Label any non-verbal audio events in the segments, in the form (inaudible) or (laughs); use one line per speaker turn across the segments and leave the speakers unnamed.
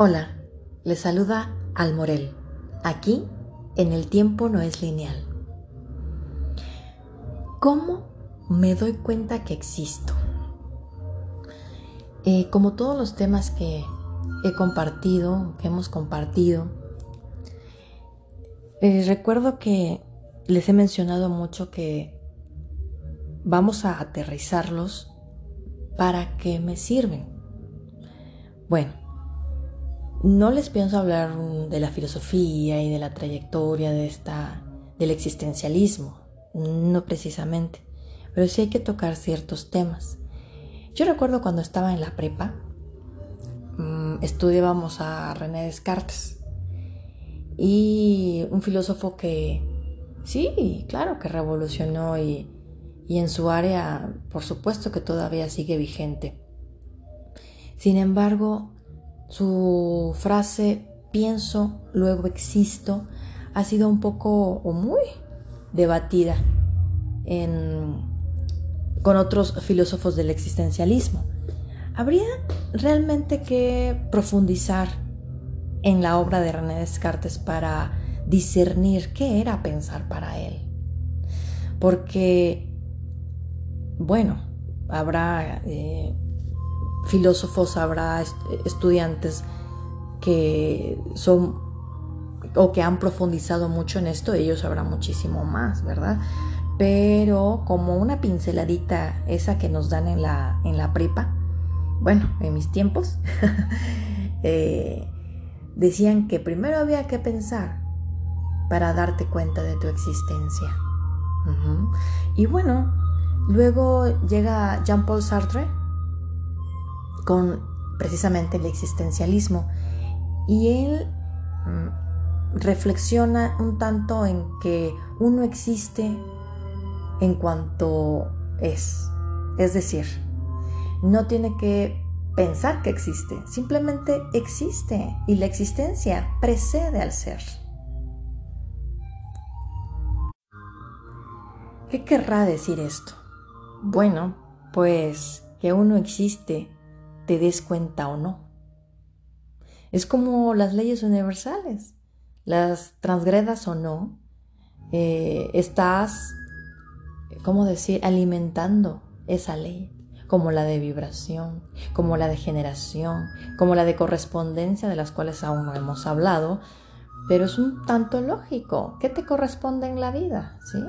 Hola, les saluda Al Morel. Aquí, en el tiempo no es lineal. ¿Cómo me doy cuenta que existo? Eh, como todos los temas que he compartido, que hemos compartido, eh, recuerdo que les he mencionado mucho que vamos a aterrizarlos para que me sirven. Bueno, no les pienso hablar de la filosofía y de la trayectoria de esta, del existencialismo, no precisamente, pero sí hay que tocar ciertos temas. Yo recuerdo cuando estaba en la prepa, mm, estudiábamos a René Descartes y un filósofo que, sí, claro, que revolucionó y, y en su área, por supuesto que todavía sigue vigente. Sin embargo, su frase pienso, luego existo ha sido un poco o muy debatida con otros filósofos del existencialismo. Habría realmente que profundizar en la obra de René Descartes para discernir qué era pensar para él. Porque, bueno, habrá eh, filósofos, habrá estudiantes que son o que han profundizado mucho en esto, ellos sabrán muchísimo más, ¿verdad? Pero como una pinceladita esa que nos dan en la, en la prepa, bueno, en mis tiempos, (laughs) eh, decían que primero había que pensar para darte cuenta de tu existencia. Y bueno, luego llega Jean-Paul Sartre con precisamente el existencialismo. Y él mm, reflexiona un tanto en que uno existe en cuanto es. Es decir, no tiene que pensar que existe, simplemente existe y la existencia precede al ser. ¿Qué querrá decir esto? Bueno, pues que uno existe te des cuenta o no. Es como las leyes universales. Las transgredas o no, eh, estás, ¿cómo decir?, alimentando esa ley, como la de vibración, como la de generación, como la de correspondencia de las cuales aún no hemos hablado, pero es un tanto lógico. ¿Qué te corresponde en la vida? ¿Sí?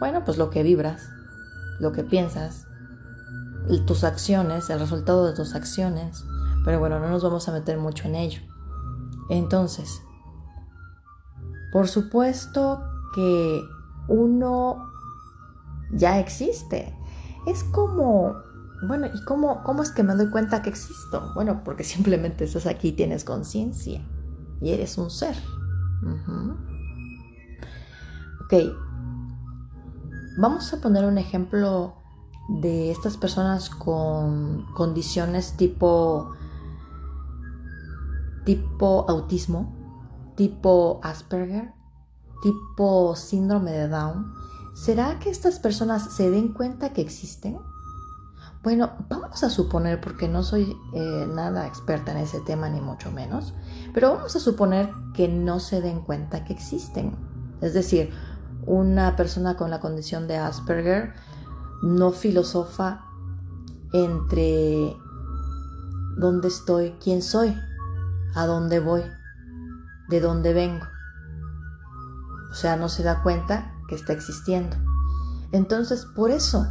Bueno, pues lo que vibras, lo que piensas, tus acciones, el resultado de tus acciones. Pero bueno, no nos vamos a meter mucho en ello. Entonces, por supuesto que uno ya existe. Es como, bueno, ¿y cómo, cómo es que me doy cuenta que existo? Bueno, porque simplemente estás aquí, tienes conciencia y eres un ser. Ok, vamos a poner un ejemplo de estas personas con condiciones tipo tipo autismo, tipo Asperger, tipo síndrome de Down, ¿será que estas personas se den cuenta que existen? Bueno, vamos a suponer, porque no soy eh, nada experta en ese tema, ni mucho menos, pero vamos a suponer que no se den cuenta que existen. Es decir, una persona con la condición de Asperger no filosofa entre dónde estoy, quién soy, a dónde voy, de dónde vengo. O sea, no se da cuenta que está existiendo. Entonces, por eso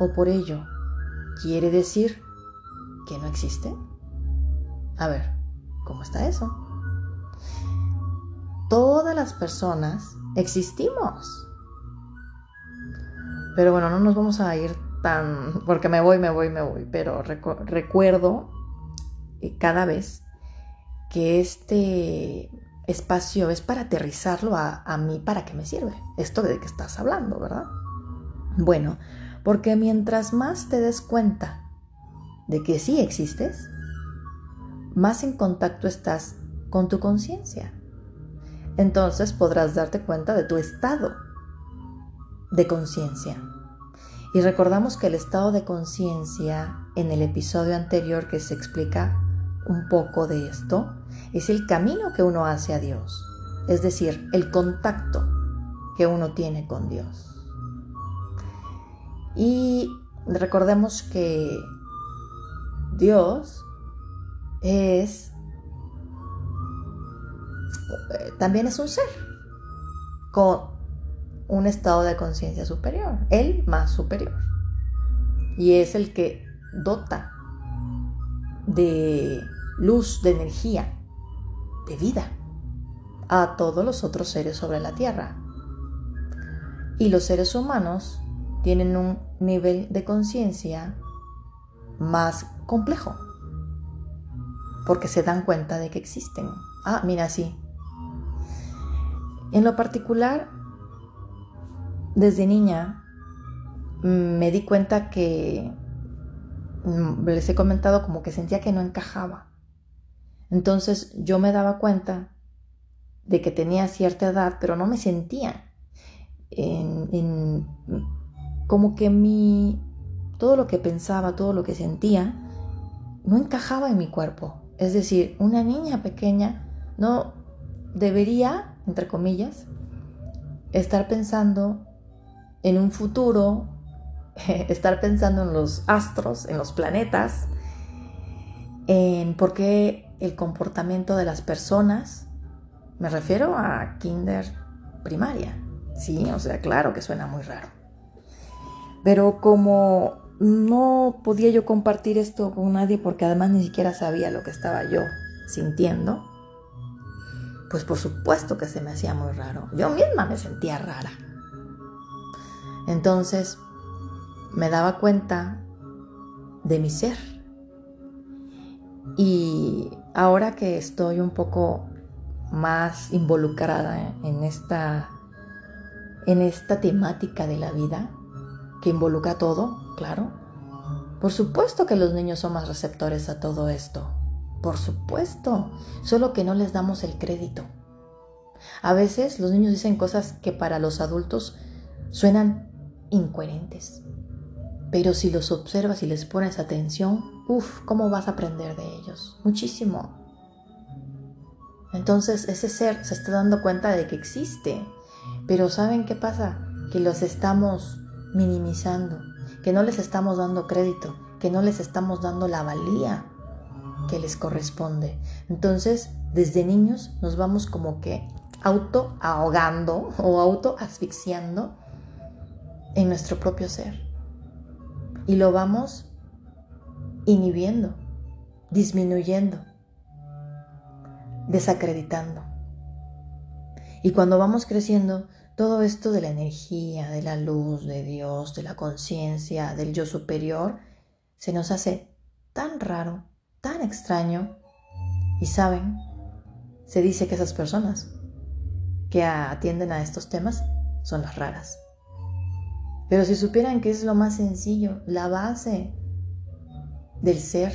o por ello, quiere decir que no existe. A ver, ¿cómo está eso? Todas las personas existimos. Pero bueno, no nos vamos a ir tan, porque me voy, me voy, me voy, pero recuerdo eh, cada vez que este espacio es para aterrizarlo a, a mí, ¿para qué me sirve? Esto de que estás hablando, ¿verdad? Bueno, porque mientras más te des cuenta de que sí existes, más en contacto estás con tu conciencia. Entonces podrás darte cuenta de tu estado de conciencia. Y recordamos que el estado de conciencia en el episodio anterior que se explica un poco de esto, es el camino que uno hace a Dios, es decir, el contacto que uno tiene con Dios. Y recordemos que Dios es también es un ser con un estado de conciencia superior, el más superior. Y es el que dota de luz, de energía, de vida a todos los otros seres sobre la Tierra. Y los seres humanos tienen un nivel de conciencia más complejo, porque se dan cuenta de que existen. Ah, mira, sí. En lo particular, desde niña mm, me di cuenta que mm, les he comentado como que sentía que no encajaba. Entonces yo me daba cuenta de que tenía cierta edad, pero no me sentía en, como que mi todo lo que pensaba, todo lo que sentía, no encajaba en mi cuerpo. Es decir, una niña pequeña no debería, entre comillas, estar pensando en un futuro, (laughs) estar pensando en los astros, en los planetas, en por qué el comportamiento de las personas, me refiero a kinder primaria, sí, o sea, claro que suena muy raro. Pero como no podía yo compartir esto con nadie porque además ni siquiera sabía lo que estaba yo sintiendo, pues por supuesto que se me hacía muy raro. Yo misma me sentía rara. Entonces me daba cuenta de mi ser. Y ahora que estoy un poco más involucrada en esta en esta temática de la vida que involucra todo, claro. Por supuesto que los niños son más receptores a todo esto. Por supuesto, solo que no les damos el crédito. A veces los niños dicen cosas que para los adultos suenan incoherentes. Pero si los observas y les pones atención, uff, ¿cómo vas a aprender de ellos? Muchísimo. Entonces ese ser se está dando cuenta de que existe. Pero ¿saben qué pasa? Que los estamos minimizando, que no les estamos dando crédito, que no les estamos dando la valía que les corresponde. Entonces, desde niños nos vamos como que auto ahogando o auto asfixiando en nuestro propio ser. Y lo vamos inhibiendo, disminuyendo, desacreditando. Y cuando vamos creciendo, todo esto de la energía, de la luz, de Dios, de la conciencia, del yo superior, se nos hace tan raro, tan extraño. Y saben, se dice que esas personas que atienden a estos temas son las raras. Pero si supieran que es lo más sencillo, la base del ser.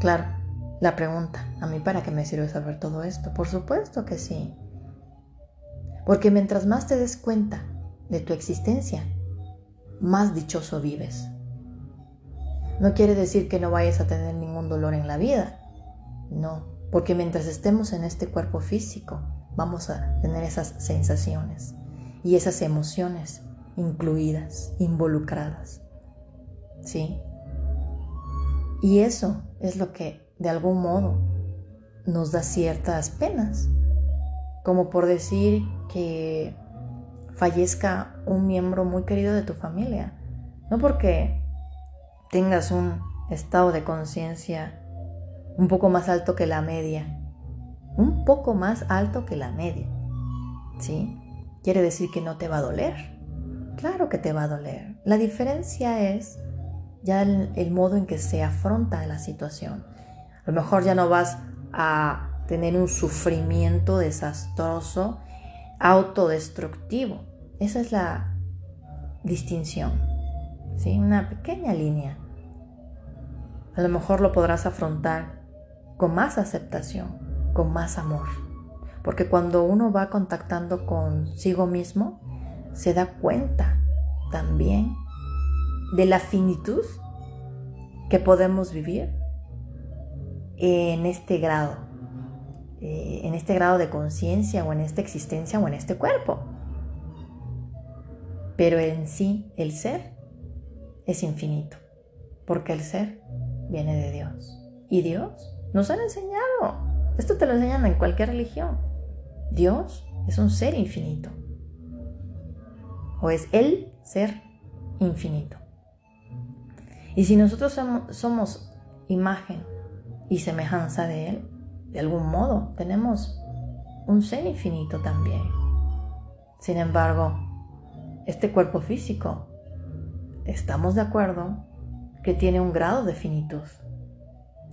Claro, la pregunta, ¿a mí para qué me sirve saber todo esto? Por supuesto que sí. Porque mientras más te des cuenta de tu existencia, más dichoso vives. No quiere decir que no vayas a tener ningún dolor en la vida. No, porque mientras estemos en este cuerpo físico, vamos a tener esas sensaciones y esas emociones incluidas, involucradas. ¿Sí? Y eso es lo que de algún modo nos da ciertas penas, como por decir que fallezca un miembro muy querido de tu familia, no porque tengas un estado de conciencia un poco más alto que la media, un poco más alto que la media, ¿sí? Quiere decir que no te va a doler, Claro que te va a doler. La diferencia es ya el, modo en que se afronta la situación. A lo mejor ya no vas a tener un sufrimiento desastroso, autodestructivo. Esa es la distinción. ¿sí? Una pequeña línea. A lo mejor lo podrás afrontar con más aceptación, con más amor. Porque cuando uno va contactando consigo mismo, se da cuenta también de la finitud que podemos vivir en este grado eh, en este grado de conciencia o en esta existencia o en este cuerpo. Pero en sí el ser es infinito, porque el ser viene de Dios. Y Dios nos ha enseñado. Esto te lo enseñan en cualquier religión. Dios es un ser infinito. O es el ser infinito. Y si nosotros somos, imagen y semejanza de Él, de algún modo tenemos un ser infinito también. Sin embargo, este cuerpo físico, estamos de acuerdo que tiene un grado de finitud.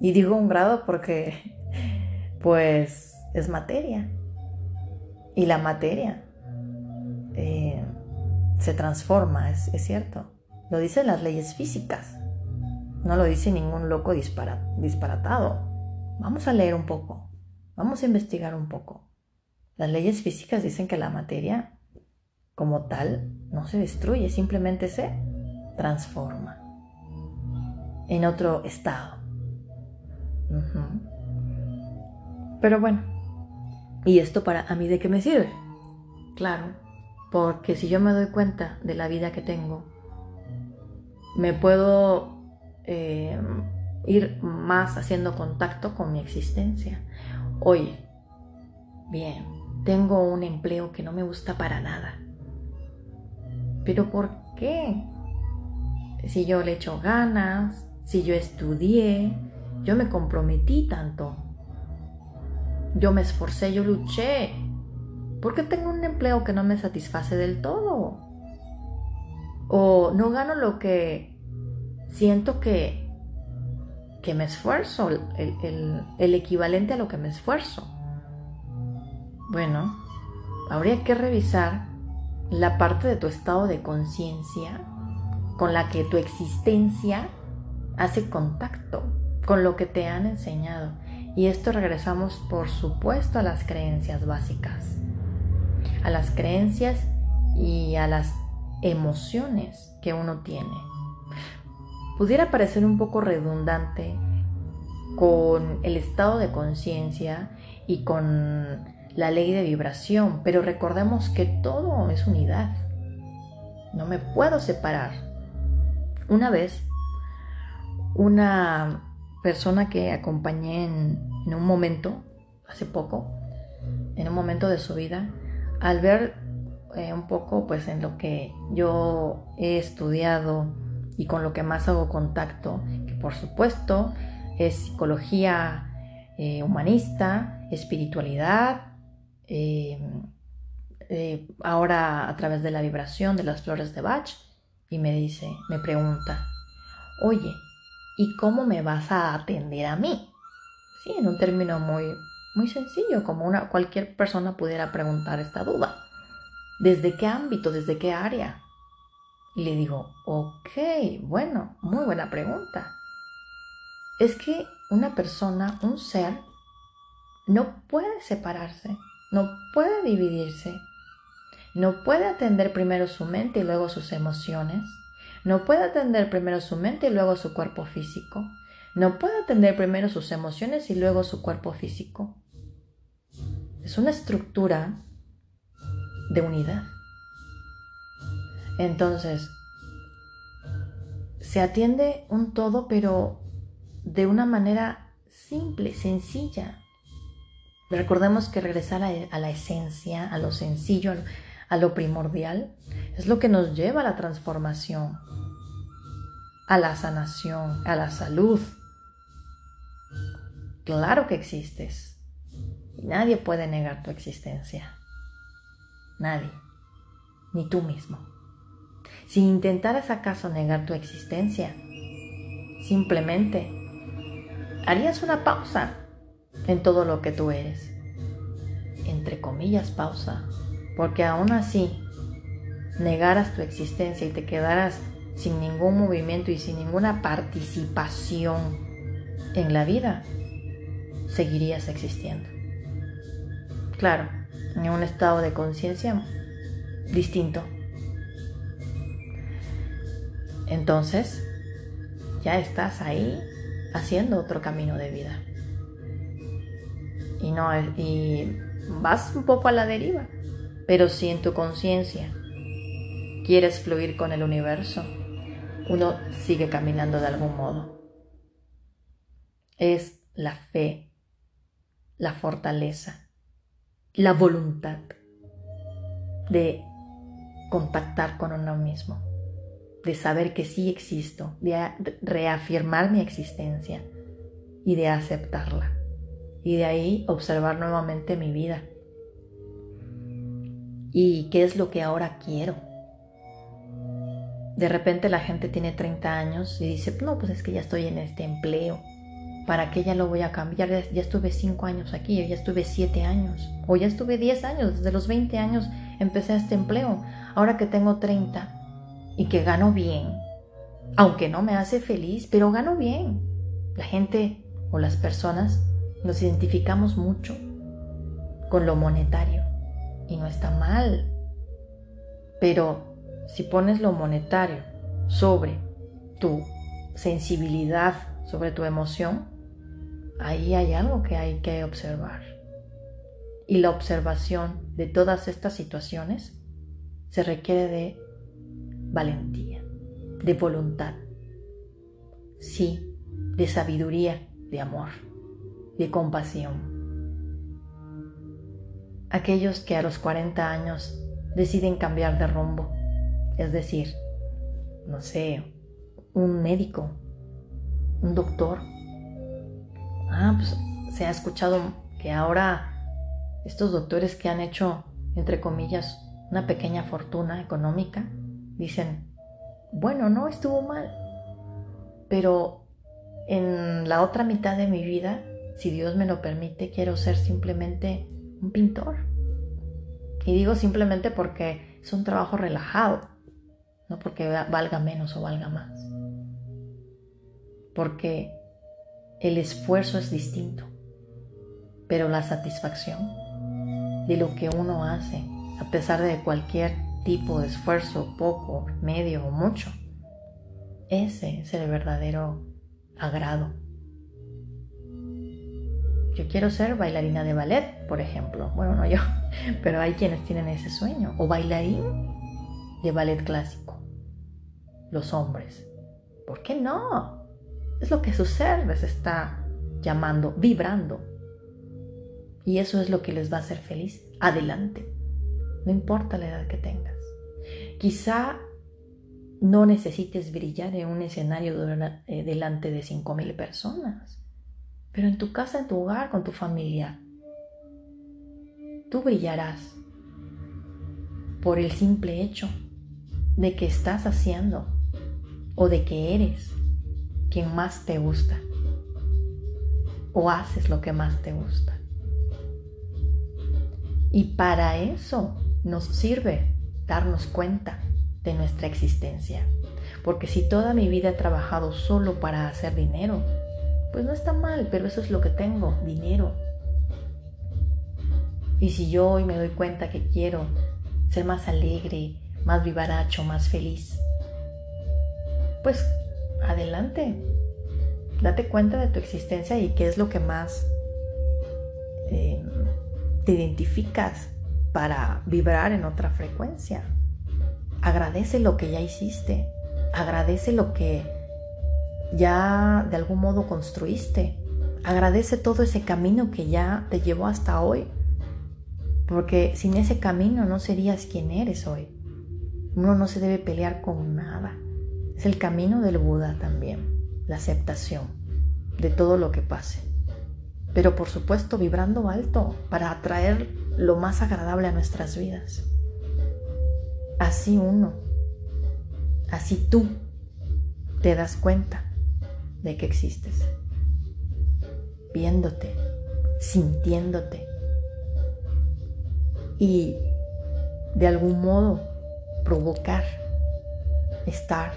Y digo un grado porque, (laughs) pues, es materia. Y la materia eh, se transforma, es, es cierto. Lo dicen las leyes físicas. No lo dice ningún loco disparatado. Vamos a leer un poco. Vamos a investigar un poco. Las leyes físicas dicen que la materia como tal no se destruye, simplemente se transforma en otro estado. Pero bueno, ¿y esto para a mí de qué me sirve? Claro, porque si yo me doy cuenta de la vida que tengo, me puedo eh, ir más haciendo contacto con mi existencia. Oye, bien, tengo un empleo que no me gusta para nada. ¿Pero por qué? Si yo le echo ganas, si yo estudié, yo me comprometí tanto. Yo me esforcé, yo luché. ¿Por qué tengo un empleo que no me satisface del todo? O no gano lo que siento que, que me esfuerzo, el, el equivalente a lo que me esfuerzo. Bueno, habría que revisar la parte de tu estado de conciencia con la que tu existencia hace contacto con lo que te han enseñado. Y esto regresamos, por supuesto, a las creencias básicas, a las creencias y a las emociones que uno tiene pudiera parecer un poco redundante con el estado de conciencia y con la ley de vibración, pero recordemos que todo es unidad. No me puedo separar. Una vez, una persona que acompañé en, un momento, hace poco, en un momento de su vida, al ver eh, un poco pues en lo que yo he estudiado y con lo que más hago contacto, que por supuesto es psicología eh, humanista, espiritualidad, eh, ahora a través de la vibración de las flores de Bach, y me dice, me pregunta, oye, ¿y cómo me vas a atender a mí? Sí, en un término muy, muy sencillo, como una, cualquier persona pudiera preguntar esta duda. ¿Desde qué ámbito? ¿Desde qué área? Y le digo, ok, bueno, muy buena pregunta. Es que una persona, un ser, no puede separarse, no puede dividirse, no puede atender primero su mente y luego sus emociones, no puede atender primero su mente y luego su cuerpo físico, no puede atender primero sus emociones y luego su cuerpo físico. Es una estructura de unidad. Entonces, se atiende un todo, pero de una manera simple, sencilla. Recordemos que regresar a, la esencia, a lo sencillo, a lo primordial, es lo que nos lleva a la transformación, a la sanación, a la salud. Claro que existes. nadie puede negar tu existencia. Nadie. Ni tú mismo si intentaras acaso negar tu existencia. Simplemente harías una pausa en todo lo que tú eres. Entre comillas pausa, porque aún así negaras tu existencia y te quedaras sin ningún movimiento y sin ninguna participación en la vida, seguirías existiendo. Claro, en un estado de conciencia distinto. Entonces, ya estás ahí haciendo otro camino de vida. y no y vas un poco a la deriva. Pero si en tu conciencia quieres fluir con el universo, uno sigue caminando de algún modo. Es la fe, la fortaleza, la voluntad de contactar con uno mismo, de saber que sí existo, de reafirmar mi existencia y de aceptarla. Y de ahí observar nuevamente mi vida. ¿Y qué es lo que ahora quiero? De repente la gente tiene 30 años y dice, no, pues es que ya estoy en este empleo. ¿Para qué ya lo voy a cambiar? Ya estuve 5 años aquí, ya estuve 7 años, o ya estuve 10 años, desde los 20 años empecé este empleo. Ahora que tengo 30 y que gano bien, aunque no me hace feliz, pero gano bien. La gente o las personas nos identificamos mucho con lo monetario y no está mal. Pero si pones lo monetario sobre tu sensibilidad, sobre tu emoción, ahí hay algo que hay que observar. Y la observación de todas estas situaciones se requiere de valentía, de voluntad, sí, de sabiduría, de amor, de compasión. Aquellos que a los 40 años deciden cambiar de rumbo, es decir, no sé, un médico, un doctor. Ah, pues se ha escuchado que ahora estos doctores que han hecho, entre comillas, una pequeña fortuna económica, dicen, bueno, no estuvo mal, pero en la otra mitad de mi vida, si Dios me lo permite, quiero ser simplemente un pintor. Y digo simplemente porque es un trabajo relajado, no porque valga menos o valga más. Porque el esfuerzo es distinto, pero la satisfacción de lo que uno hace, a pesar de cualquier tipo de esfuerzo, poco, medio o mucho. Ese es el verdadero agrado. Yo quiero ser bailarina de ballet, por ejemplo. Bueno, no yo, (laughs) pero hay quienes tienen ese sueño. O bailarín de ballet clásico. Los hombres. ¿Por qué no? Es lo que su ser les está llamando, vibrando. Y eso es lo que les va a hacer feliz. Adelante. No importa la edad que tengas. Quizá no necesites brillar en un escenario eh, delante de 5.000 personas, pero en tu casa, en tu hogar, con tu familia, tú brillarás por el simple hecho de que estás haciendo o de que eres quien más te gusta o haces lo que más te gusta. Y para eso nos sirve darnos cuenta de nuestra existencia. Porque si toda mi vida he trabajado solo para hacer dinero, pues no está mal, pero eso es lo que tengo, dinero. Y si yo hoy me doy cuenta que quiero ser más alegre, más vivaracho, más feliz, pues adelante. Date cuenta de tu existencia y qué es lo que más eh, te identificas para vibrar en otra frecuencia. Agradece lo que ya hiciste, agradece lo que ya de algún modo construiste, agradece todo ese camino que ya te llevó hasta hoy, porque sin ese camino no serías quien eres hoy. Uno no se debe pelear con nada. Es el camino del Buda también, la aceptación de todo lo que pase. Pero por supuesto vibrando alto para atraer lo más agradable a nuestras vidas. Así uno, así tú te das cuenta de que existes, viéndote, sintiéndote. Y de algún modo provocar estar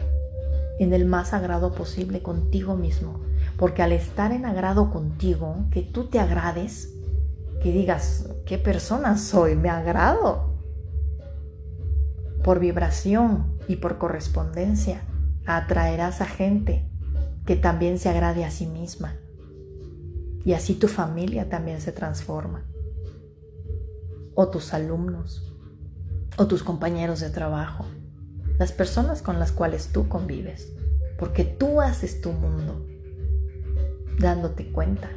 en el más sagrado posible contigo mismo porque al estar en agrado contigo, que tú te agrades, que digas, ¿qué persona soy? Me agrado. Por vibración y por correspondencia, atraerás a gente que también se agrade a sí misma. Y así tu familia también se transforma. O tus alumnos, o tus compañeros de trabajo, las personas con las cuales tú convives, porque tú haces tu mundo dándote cuenta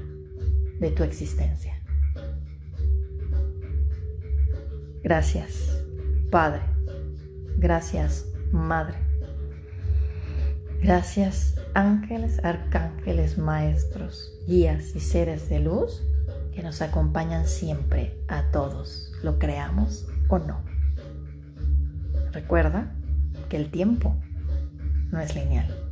de tu existencia. Gracias, Padre. Gracias, Madre. Gracias, ángeles, arcángeles, maestros, guías y seres de luz que nos acompañan siempre a todos, lo creamos o no. Recuerda que el tiempo no es lineal.